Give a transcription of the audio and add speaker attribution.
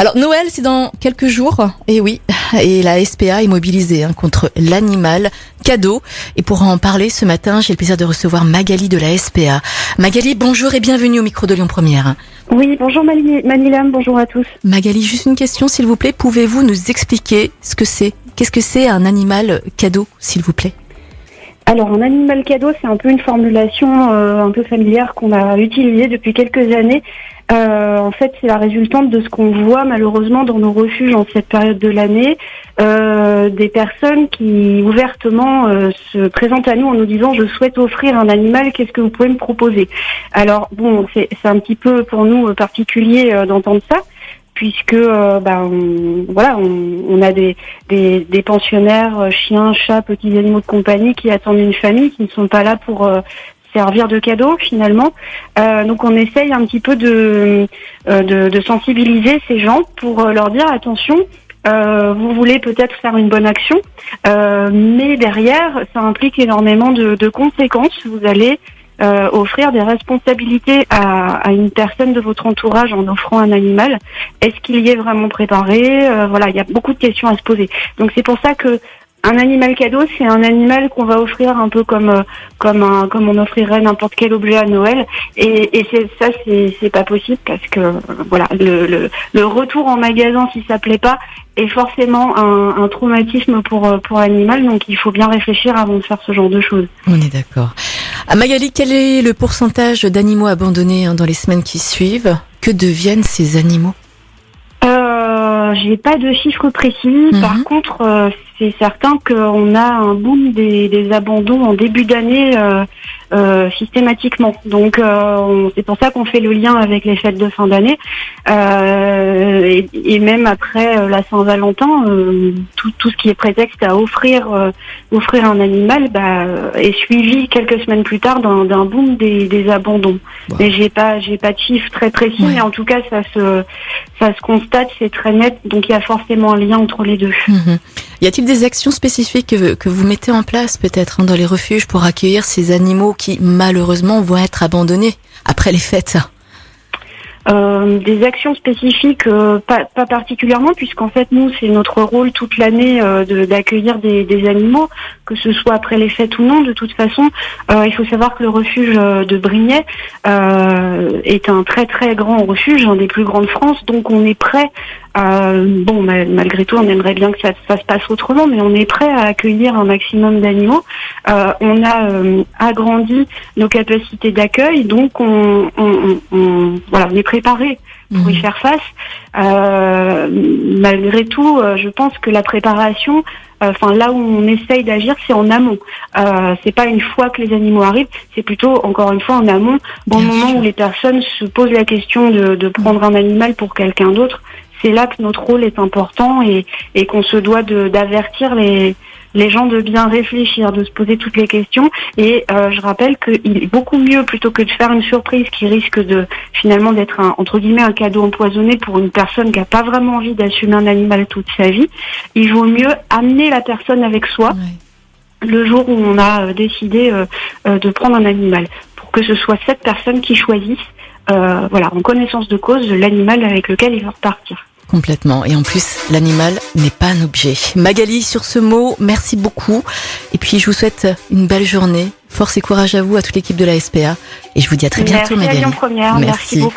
Speaker 1: Alors Noël, c'est dans quelques jours, et oui, et la SPA est mobilisée hein, contre l'animal cadeau. Et pour en parler ce matin, j'ai le plaisir de recevoir Magali de la SPA. Magali, bonjour et bienvenue au micro de Lyon Première.
Speaker 2: Oui, bonjour Manilam, bonjour à tous.
Speaker 1: Magali, juste une question s'il vous plaît, pouvez-vous nous expliquer ce que c'est? Qu'est-ce que c'est un animal cadeau, s'il vous plaît?
Speaker 2: Alors, un animal cadeau, c'est un peu une formulation euh, un peu familière qu'on a utilisée depuis quelques années. Euh, en fait, c'est la résultante de ce qu'on voit malheureusement dans nos refuges en cette période de l'année, euh, des personnes qui ouvertement se présentent à nous en nous disant je souhaite offrir un animal, qu'est-ce que vous pouvez me proposer? Alors bon, c'est un petit peu pour nous particulier d'entendre ça puisque euh, bah, on, voilà, on, a des, des, pensionnaires, euh, chiens, chats, petits animaux de compagnie qui attendent une famille, qui ne sont pas là pour euh, servir de cadeau finalement. donc on essaye un petit peu de, de, sensibiliser ces gens pour leur dire attention. vous voulez peut-être faire une bonne action, mais derrière, ça implique énormément de, de conséquences. Vous allez euh, offrir des responsabilités à, à, une personne de votre entourage en offrant un animal. Est-ce qu'il y est vraiment préparé? Euh, Voilà, il y a beaucoup de questions à se poser. Donc c'est pour ça que un animal cadeau, c'est un animal qu'on va offrir un peu comme euh, comme un comme on offrirait n'importe quel objet à Noël. Et, et c'est ça, c'est c'est pas possible parce que voilà le, le, le retour en magasin si ça plaît pas est forcément un, un traumatisme pour pour l'animal. Donc il faut bien réfléchir avant de faire ce genre de choses.
Speaker 1: On est d'accord. À Magali, quel est le pourcentage d'animaux abandonnés hein, dans les semaines qui suivent? Que deviennent ces animaux?
Speaker 2: Euh, J'ai pas de chiffres précis. Par mhm. contre, euh, c'est certain qu'on a un boom des, des abandons en début d'année euh, euh, systématiquement. Donc euh, c'est pour ça qu'on fait le lien avec les fêtes de fin d'année et, et, même après la Saint-Valentin, tout, tout ce qui est prétexte à offrir offrir un animal bah, est suivi quelques semaines plus tard d'un boom des, des abandons. Mais j'ai pas j'ai pas de chiffres très précis, mais en tout cas ça se ça se constate, c'est très net. Donc il y a forcément un lien entre les deux.
Speaker 1: Mhm. Y a-t-il des actions spécifiques que, vous mettez en place peut-être hein, dans les refuges pour accueillir ces animaux qui malheureusement vont être abandonnés après les fêtes?
Speaker 2: Euh, des actions spécifiques, euh, pas, pas, particulièrement, puisqu'en fait nous c'est notre rôle toute l'année euh, d'accueillir des, des, animaux, que ce soit après les fêtes ou non. De toute façon, euh, il faut savoir que le refuge de Brignais est un très très grand refuge, un des plus grands de France, donc on est prêt euh, bon, malgré tout, on aimerait bien que ça, se passe autrement, mais on est prêt à accueillir un maximum d'animaux. Euh, on a euh, agrandi nos capacités d'accueil, donc on, on, on, voilà, on est préparé pour y mhm. faire face. Euh, malgré tout, je pense que la préparation, enfin là où on essaye d'agir, c'est en amont. Euh, c'est pas une fois que les animaux arrivent, c'est plutôt encore une fois en amont, au moment où les personnes se posent la question de, de prendre un animal pour quelqu'un d'autre c'est là que notre rôle est important et, et qu'on se doit d'avertir les, les gens de bien réfléchir, de se poser toutes les questions. Et euh, je rappelle qu'il est beaucoup mieux, plutôt que de faire une surprise qui risque de finalement d'être un, entre guillemets un cadeau empoisonné pour une personne qui n'a pas vraiment envie d'assumer un animal toute sa vie, il vaut mieux amener la personne avec soi. le jour où on a euh, décidé euh, de prendre un animal, pour que ce soit cette personne qui choisisse, voilà, en connaissance de cause l'animal avec lequel il va repartir.
Speaker 1: Complètement. Et en plus, l'animal n'est pas un objet. Magali, sur ce mot, merci beaucoup. Et puis, je vous souhaite une belle journée. Force et courage à vous, à toute l'équipe de la SPA. Et je vous dis à très bientôt,
Speaker 2: Magali. merci beaucoup.